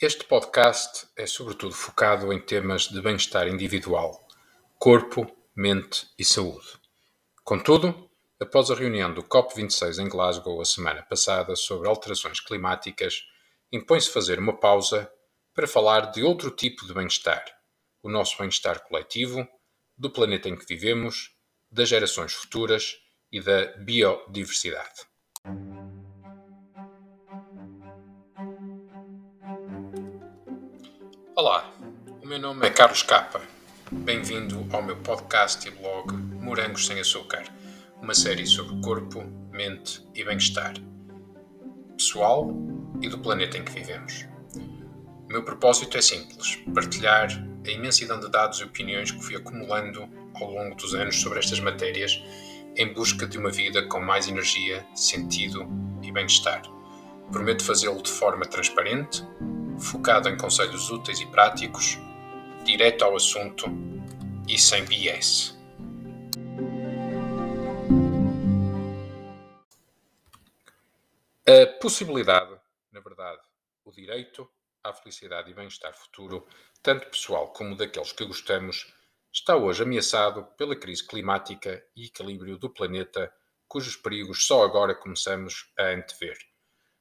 Este podcast é sobretudo focado em temas de bem-estar individual, corpo, mente e saúde. Contudo, após a reunião do COP26 em Glasgow a semana passada sobre alterações climáticas, impõe-se fazer uma pausa para falar de outro tipo de bem-estar, o nosso bem-estar coletivo, do planeta em que vivemos, das gerações futuras e da biodiversidade. Olá, o meu nome é Carlos Capa. Bem-vindo ao meu podcast e blog Morangos Sem Açúcar, uma série sobre corpo, mente e bem-estar pessoal e do planeta em que vivemos. O meu propósito é simples: partilhar a imensidão de dados e opiniões que fui acumulando ao longo dos anos sobre estas matérias em busca de uma vida com mais energia, sentido e bem-estar. Prometo fazê-lo de forma transparente, focado em conselhos úteis e práticos, direto ao assunto e sem BS. A possibilidade, na verdade, o direito à felicidade e bem-estar futuro, tanto pessoal como daqueles que gostamos, está hoje ameaçado pela crise climática e equilíbrio do planeta, cujos perigos só agora começamos a antever.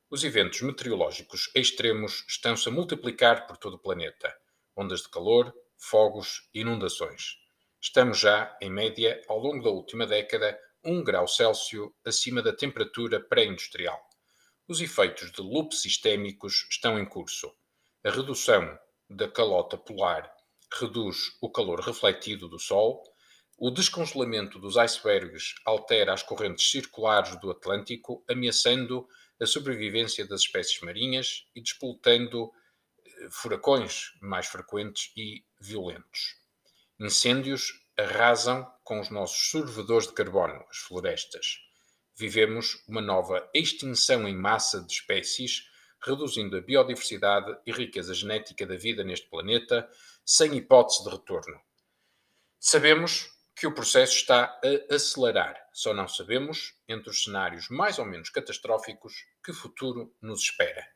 Os eventos meteorológicos extremos estão-se a multiplicar por todo o planeta. Ondas de calor, fogos, inundações. Estamos já, em média, ao longo da última década, 1 grau Celsius acima da temperatura pré-industrial. Os efeitos de loops sistémicos estão em curso. A redução da calota polar reduz o calor refletido do Sol, o descongelamento dos icebergs altera as correntes circulares do Atlântico, ameaçando a sobrevivência das espécies marinhas e despoletando eh, furacões mais frequentes e violentos. Incêndios arrasam com os nossos sorvedores de carbono, as florestas. Vivemos uma nova extinção em massa de espécies, reduzindo a biodiversidade e riqueza genética da vida neste planeta, sem hipótese de retorno. Sabemos que o processo está a acelerar. Só não sabemos, entre os cenários mais ou menos catastróficos, que futuro nos espera.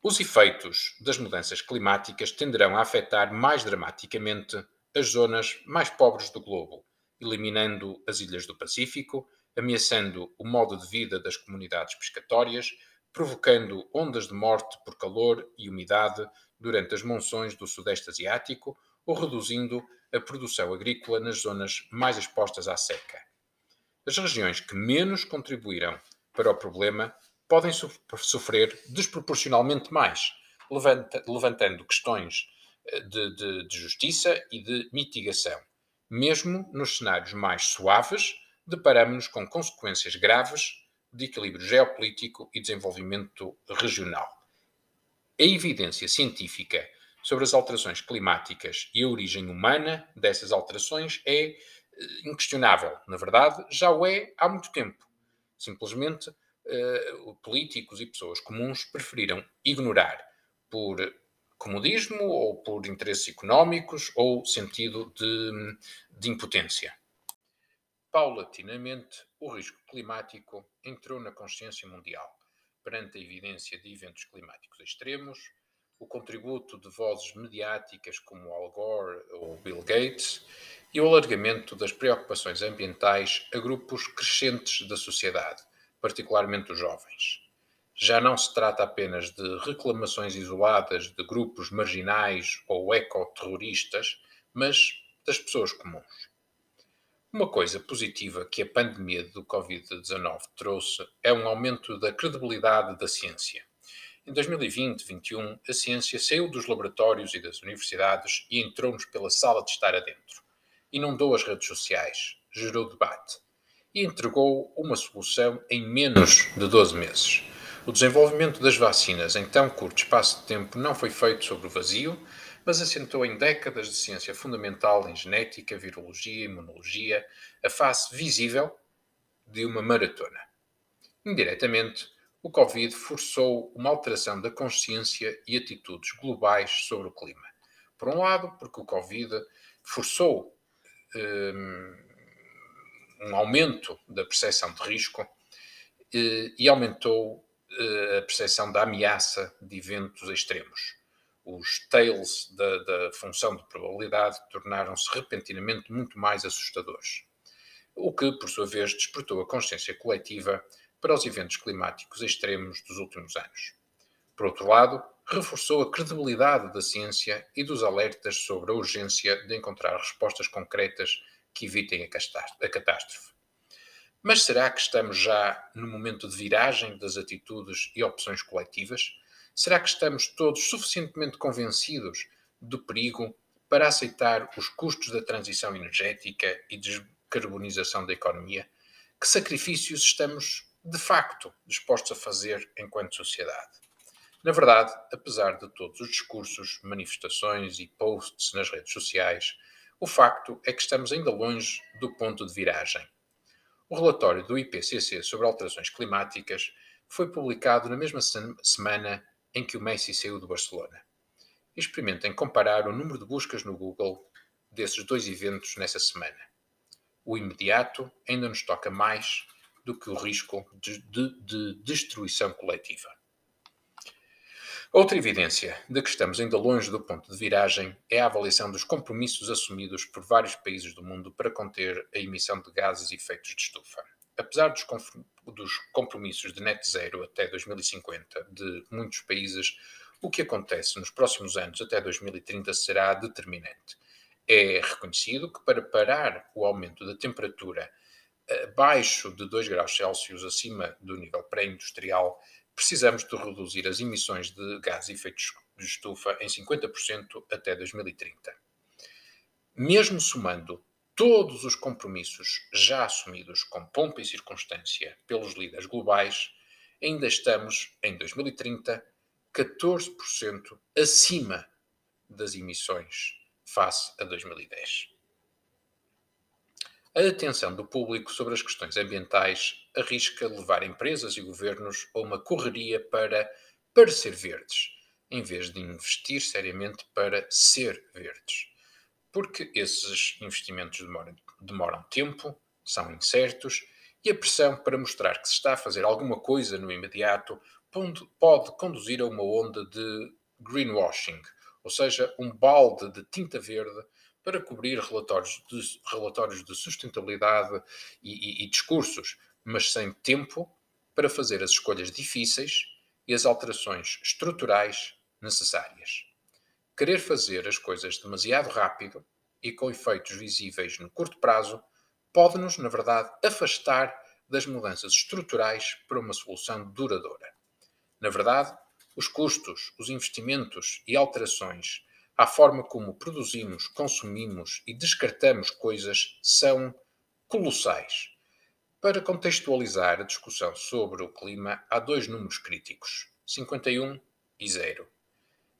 Os efeitos das mudanças climáticas tenderão a afetar mais dramaticamente as zonas mais pobres do globo, eliminando as ilhas do Pacífico, ameaçando o modo de vida das comunidades pescatórias, provocando ondas de morte por calor e umidade durante as monções do Sudeste Asiático ou reduzindo a produção agrícola nas zonas mais expostas à seca. As regiões que menos contribuíram para o problema podem sofrer desproporcionalmente mais, levantando questões eh, de, de, de justiça e de mitigação. Mesmo nos cenários mais suaves, deparamos-nos com consequências graves de equilíbrio geopolítico e desenvolvimento regional. A evidência científica sobre as alterações climáticas e a origem humana dessas alterações é eh, inquestionável. Na verdade, já o é há muito tempo. Simplesmente, uh, políticos e pessoas comuns preferiram ignorar por comodismo ou por interesses económicos ou sentido de, de impotência. Paulatinamente, o risco climático entrou na consciência mundial perante a evidência de eventos climáticos extremos, o contributo de vozes mediáticas como Al Gore ou Bill Gates e o alargamento das preocupações ambientais a grupos crescentes da sociedade, particularmente os jovens. Já não se trata apenas de reclamações isoladas de grupos marginais ou ecoterroristas, mas das pessoas comuns. Uma coisa positiva que a pandemia do Covid-19 trouxe é um aumento da credibilidade da ciência. Em 2020-21, a ciência saiu dos laboratórios e das universidades e entrou-nos pela sala de estar adentro. Inundou as redes sociais, gerou debate e entregou uma solução em menos de 12 meses. O desenvolvimento das vacinas em tão curto espaço de tempo não foi feito sobre o vazio, mas assentou em décadas de ciência fundamental em genética, virologia, imunologia, a face visível de uma maratona. Indiretamente, o Covid forçou uma alteração da consciência e atitudes globais sobre o clima. Por um lado, porque o Covid forçou um, um aumento da percepção de risco eh, e aumentou a percepção da ameaça de eventos extremos. Os tails da, da função de probabilidade tornaram-se repentinamente muito mais assustadores, o que, por sua vez, despertou a consciência coletiva para os eventos climáticos extremos dos últimos anos. Por outro lado, reforçou a credibilidade da ciência e dos alertas sobre a urgência de encontrar respostas concretas que evitem a catástrofe. Mas será que estamos já no momento de viragem das atitudes e opções coletivas? Será que estamos todos suficientemente convencidos do perigo para aceitar os custos da transição energética e descarbonização da economia? Que sacrifícios estamos, de facto, dispostos a fazer enquanto sociedade? Na verdade, apesar de todos os discursos, manifestações e posts nas redes sociais, o facto é que estamos ainda longe do ponto de viragem. O relatório do IPCC sobre alterações climáticas foi publicado na mesma semana em que o Messi saiu de Barcelona. Experimentem comparar o número de buscas no Google desses dois eventos nessa semana. O imediato ainda nos toca mais do que o risco de, de, de destruição coletiva. Outra evidência de que estamos ainda longe do ponto de viragem é a avaliação dos compromissos assumidos por vários países do mundo para conter a emissão de gases e efeitos de estufa. Apesar dos, dos compromissos de net zero até 2050 de muitos países, o que acontece nos próximos anos até 2030 será determinante. É reconhecido que para parar o aumento da temperatura abaixo de 2 graus Celsius acima do nível pré-industrial, precisamos de reduzir as emissões de gás e efeitos de estufa em 50% até 2030. Mesmo somando todos os compromissos já assumidos com pompa e circunstância pelos líderes globais, ainda estamos, em 2030, 14% acima das emissões face a 2010. A atenção do público sobre as questões ambientais arrisca levar empresas e governos a uma correria para parecer verdes, em vez de investir seriamente para ser verdes. Porque esses investimentos demoram, demoram tempo, são incertos e a pressão para mostrar que se está a fazer alguma coisa no imediato pode conduzir a uma onda de greenwashing, ou seja, um balde de tinta verde para cobrir relatórios de, relatórios de sustentabilidade e, e, e discursos, mas sem tempo para fazer as escolhas difíceis e as alterações estruturais necessárias. Querer fazer as coisas demasiado rápido e com efeitos visíveis no curto prazo pode-nos, na verdade, afastar das mudanças estruturais para uma solução duradoura. Na verdade, os custos, os investimentos e alterações à forma como produzimos, consumimos e descartamos coisas são colossais. Para contextualizar a discussão sobre o clima, há dois números críticos: 51 e 0.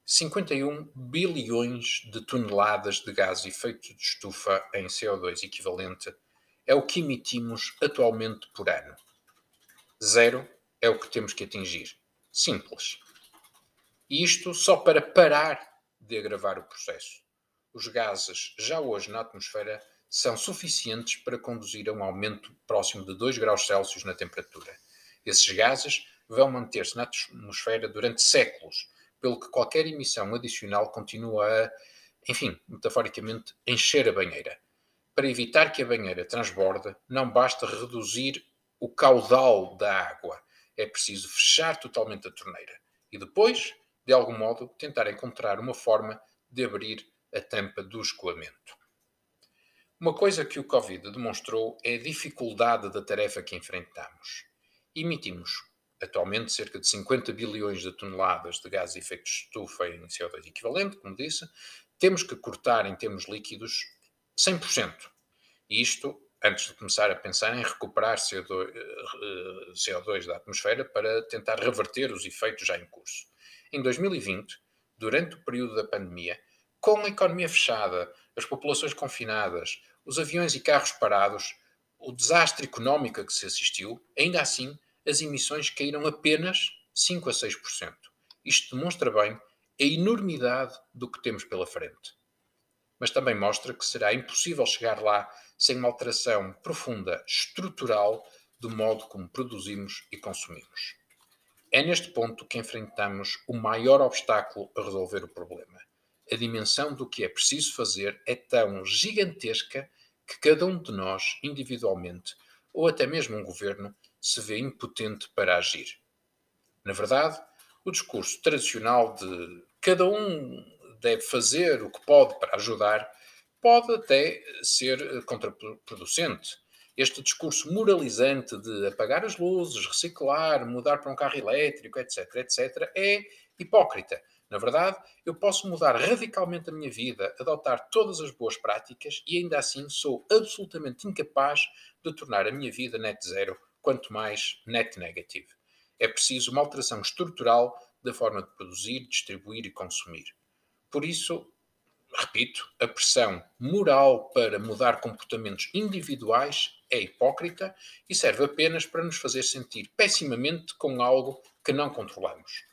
51 bilhões de toneladas de gás efeito de estufa em CO2 equivalente é o que emitimos atualmente por ano. Zero é o que temos que atingir. Simples. E isto só para parar de agravar o processo. Os gases já hoje na atmosfera são suficientes para conduzir a um aumento próximo de 2 graus Celsius na temperatura. Esses gases vão manter-se na atmosfera durante séculos, pelo que qualquer emissão adicional continua a, enfim, metaforicamente, encher a banheira. Para evitar que a banheira transborde, não basta reduzir o caudal da água, é preciso fechar totalmente a torneira. E depois de algum modo, tentar encontrar uma forma de abrir a tampa do escoamento. Uma coisa que o Covid demonstrou é a dificuldade da tarefa que enfrentamos. Emitimos atualmente cerca de 50 bilhões de toneladas de gás de efeito de estufa em CO2 equivalente, como disse, temos que cortar em termos líquidos 100%. E isto antes de começar a pensar em recuperar CO2, CO2 eh, da atmosfera para tentar reverter os efeitos já em curso. Em 2020, durante o período da pandemia, com a economia fechada, as populações confinadas, os aviões e carros parados, o desastre económico a que se assistiu, ainda assim, as emissões caíram apenas 5 a 6%. Isto demonstra bem a enormidade do que temos pela frente. Mas também mostra que será impossível chegar lá sem uma alteração profunda, estrutural, do modo como produzimos e consumimos. É neste ponto que enfrentamos o maior obstáculo a resolver o problema. A dimensão do que é preciso fazer é tão gigantesca que cada um de nós, individualmente, ou até mesmo um governo, se vê impotente para agir. Na verdade, o discurso tradicional de cada um deve fazer o que pode para ajudar pode até ser contraproducente. Este discurso moralizante de apagar as luzes, reciclar, mudar para um carro elétrico, etc., etc., é hipócrita. Na verdade, eu posso mudar radicalmente a minha vida, adotar todas as boas práticas e ainda assim sou absolutamente incapaz de tornar a minha vida net zero, quanto mais net negative. É preciso uma alteração estrutural da forma de produzir, distribuir e consumir. Por isso, repito, a pressão moral para mudar comportamentos individuais é hipócrita e serve apenas para nos fazer sentir pessimamente com algo que não controlamos.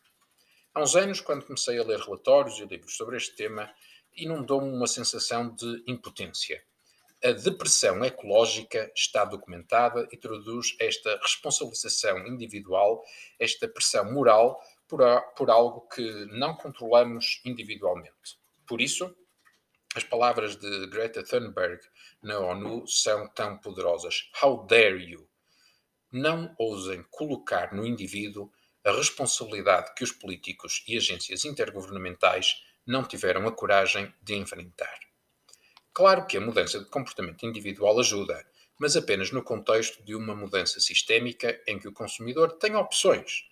Há uns anos, quando comecei a ler relatórios e livros sobre este tema, inundou-me uma sensação de impotência. A depressão ecológica está documentada e traduz esta responsabilização individual, esta pressão moral por, a, por algo que não controlamos individualmente. Por isso, as palavras de Greta Thunberg na ONU são tão poderosas. How dare you? Não ousem colocar no indivíduo a responsabilidade que os políticos e agências intergovernamentais não tiveram a coragem de enfrentar. Claro que a mudança de comportamento individual ajuda, mas apenas no contexto de uma mudança sistémica em que o consumidor tem opções.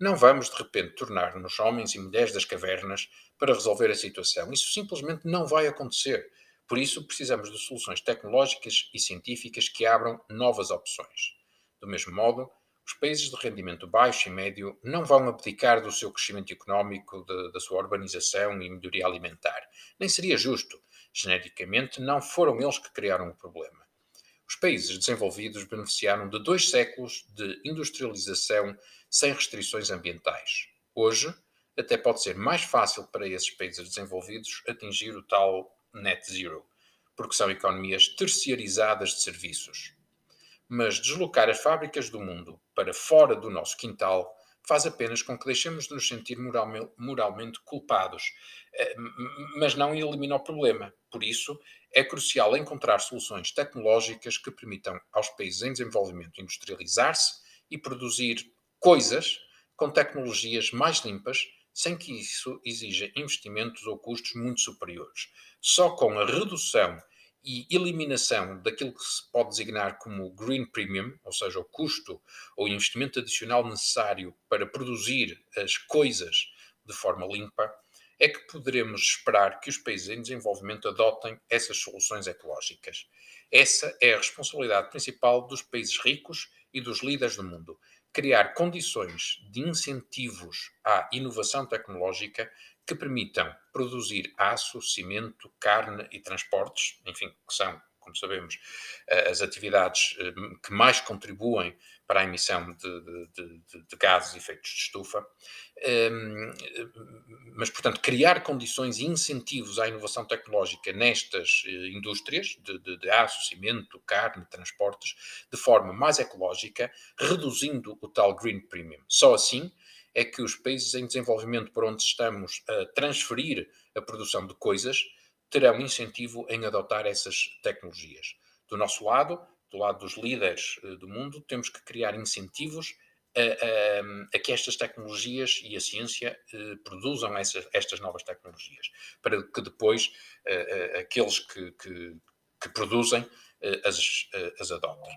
Não vamos de repente tornar-nos homens e mulheres das cavernas para resolver a situação. Isso simplesmente não vai acontecer. Por isso, precisamos de soluções tecnológicas e científicas que abram novas opções. Do mesmo modo, os países de rendimento baixo e médio não vão abdicar do seu crescimento económico, de, da sua urbanização e melhoria alimentar. Nem seria justo. Genericamente, não foram eles que criaram o problema. Os países desenvolvidos beneficiaram de dois séculos de industrialização sem restrições ambientais. Hoje, até pode ser mais fácil para esses países desenvolvidos atingir o tal net zero, porque são economias terciarizadas de serviços mas deslocar as fábricas do mundo para fora do nosso quintal faz apenas com que deixemos de nos sentir moralmente culpados, eh, mas não elimina o problema. Por isso, é crucial encontrar soluções tecnológicas que permitam aos países em desenvolvimento industrializar-se e produzir coisas com tecnologias mais limpas, sem que isso exija investimentos ou custos muito superiores. Só com a redução e eliminação daquilo que se pode designar como green premium, ou seja, o custo ou investimento adicional necessário para produzir as coisas de forma limpa, é que poderemos esperar que os países em desenvolvimento adotem essas soluções ecológicas. Essa é a responsabilidade principal dos países ricos e dos líderes do mundo. Criar condições de incentivos à inovação tecnológica que permitam produzir aço, cimento, carne e transportes, enfim, que são, como sabemos, eh, as atividades eh, que mais contribuem para a emissão de, de, de, de gases e efeitos de estufa. Ehm, mas, portanto, criar condições e incentivos à inovação tecnológica nestas eh, indústrias de, aço, cimento, carne, transportes, de forma mais ecológica, reduzindo o tal green premium. Só assim é que os países em desenvolvimento por onde estamos a transferir a produção de coisas terão incentivo em adotar essas tecnologias. Do nosso lado, do lado dos líderes eh, do mundo, temos que criar incentivos a, a, a, que estas tecnologias e a ciência eh, produzam essas, estas novas tecnologias, para que depois eh, eh aqueles que, que, que produzem eh, as, eh, as adotem.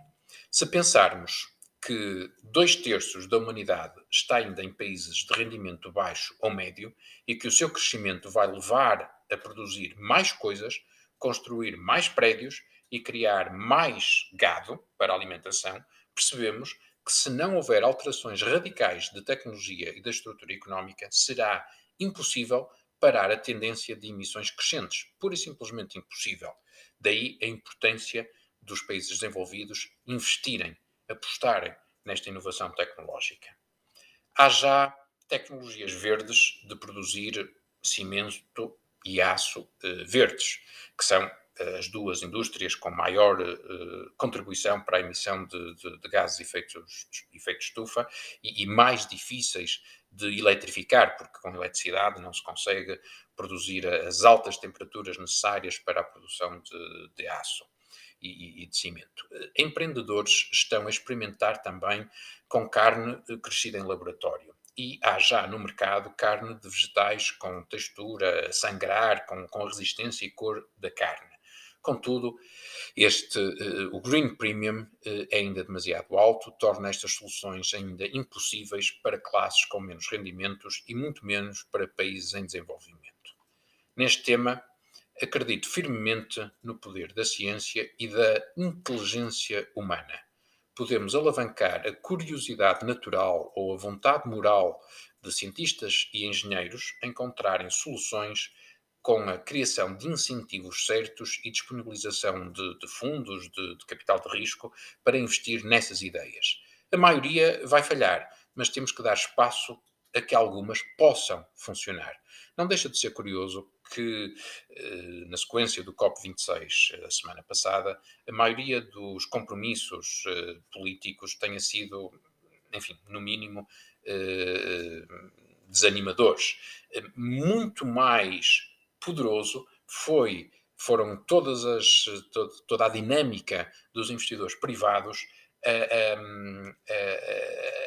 Se pensarmos que dois terços da humanidade está ainda em países de rendimento baixo ou médio e que o seu crescimento vai levar a produzir mais coisas, construir mais prédios e criar mais gado para alimentação, percebemos que se não houver alterações radicais de tecnologia e da estrutura económica, será impossível parar a tendência de emissões crescentes. Pura e simplesmente impossível. Daí a importância dos países desenvolvidos investirem apostarem nesta inovação tecnológica. Há já tecnologias verdes de produzir cimento e aço eh, verdes, que são as duas indústrias com maior uh, contribuição para a emissão de, de, de gases de efeito, de efeito estufa e, e, mais difíceis de eletrificar, porque com eletricidade não se consegue produzir as altas temperaturas necessárias para a produção de, de aço e, e, de cimento. Empreendedores estão a experimentar também com carne crescida em laboratório e há já no mercado carne de vegetais com textura, sangrar, com, com resistência e cor da carne. Contudo, este, uh, o Green Premium uh, é ainda demasiado alto, torna estas soluções ainda impossíveis para classes com menos rendimentos e muito menos para países em desenvolvimento. Neste tema, acredito firmemente no poder da ciência e da inteligência humana. Podemos alavancar a curiosidade natural ou a vontade moral de cientistas e engenheiros a encontrarem soluções com a criação de incentivos certos e disponibilização de, de fundos de, de, capital de risco para investir nessas ideias. A maioria vai falhar, mas temos que dar espaço a que algumas possam funcionar. Não deixa de ser curioso que, eh, na sequência do COP26, a semana passada, a maioria dos compromissos eh, políticos tenha sido, enfim, no mínimo, eh, desanimadores. Muito mais poderoso foi foram todas as toda a dinâmica dos investidores privados a, a, a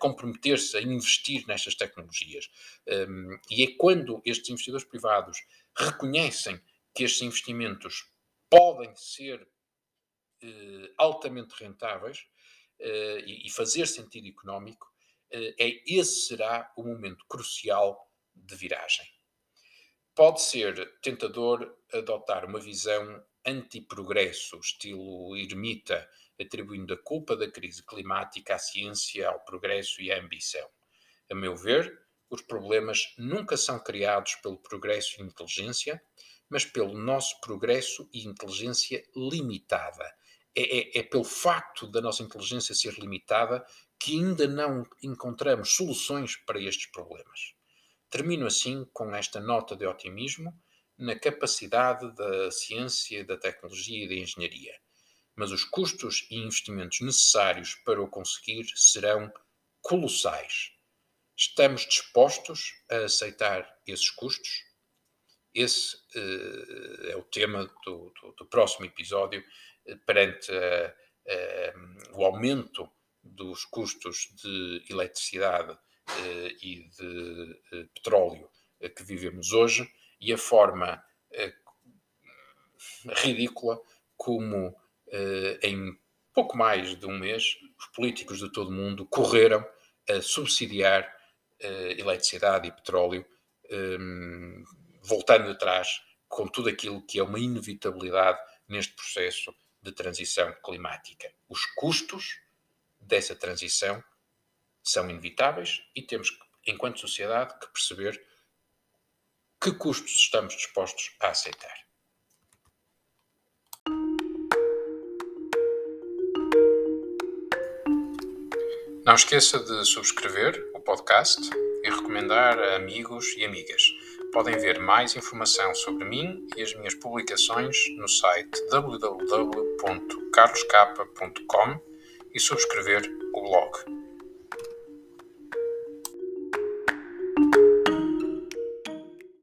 comprometer-se a investir nestas tecnologias. Um, e é quando estes investidores privados reconhecem que estes investimentos podem ser uh, altamente rentáveis uh, e, e, fazer sentido económico, uh, é, esse será o momento crucial de viragem pode ser tentador adotar uma visão anti-progresso, estilo ermita, atribuindo a culpa da crise climática à ciência, ao progresso e à ambição. A meu ver, os problemas nunca são criados pelo progresso e inteligência, mas pelo nosso progresso e inteligência limitada. É, é, é, pelo facto da nossa inteligência ser limitada que ainda não encontramos soluções para estes problemas. Termino assim com esta nota de otimismo na capacidade da ciência, da tecnologia e da engenharia. Mas os custos e investimentos necessários para o conseguir serão colossais. Estamos dispostos a aceitar esses custos? Esse uh, é o tema do, do, do próximo episódio, uh, perante uh, o aumento dos custos de eletricidade eh, e de eh, petróleo eh, que vivemos hoje e a forma ridícula como em pouco mais de um mês os políticos de todo o mundo correram a subsidiar eletricidade e petróleo, voltando atrás com tudo aquilo que é uma inevitabilidade neste processo de transição climática. Os custos dessa transição são inevitáveis e temos, enquanto sociedade, que perceber que custos estamos dispostos a aceitar. Não esqueça de subscrever o podcast e recomendar a amigos e amigas. Podem ver mais informação sobre mim e as minhas publicações no site www.carloscapa.com e subscrever o blog.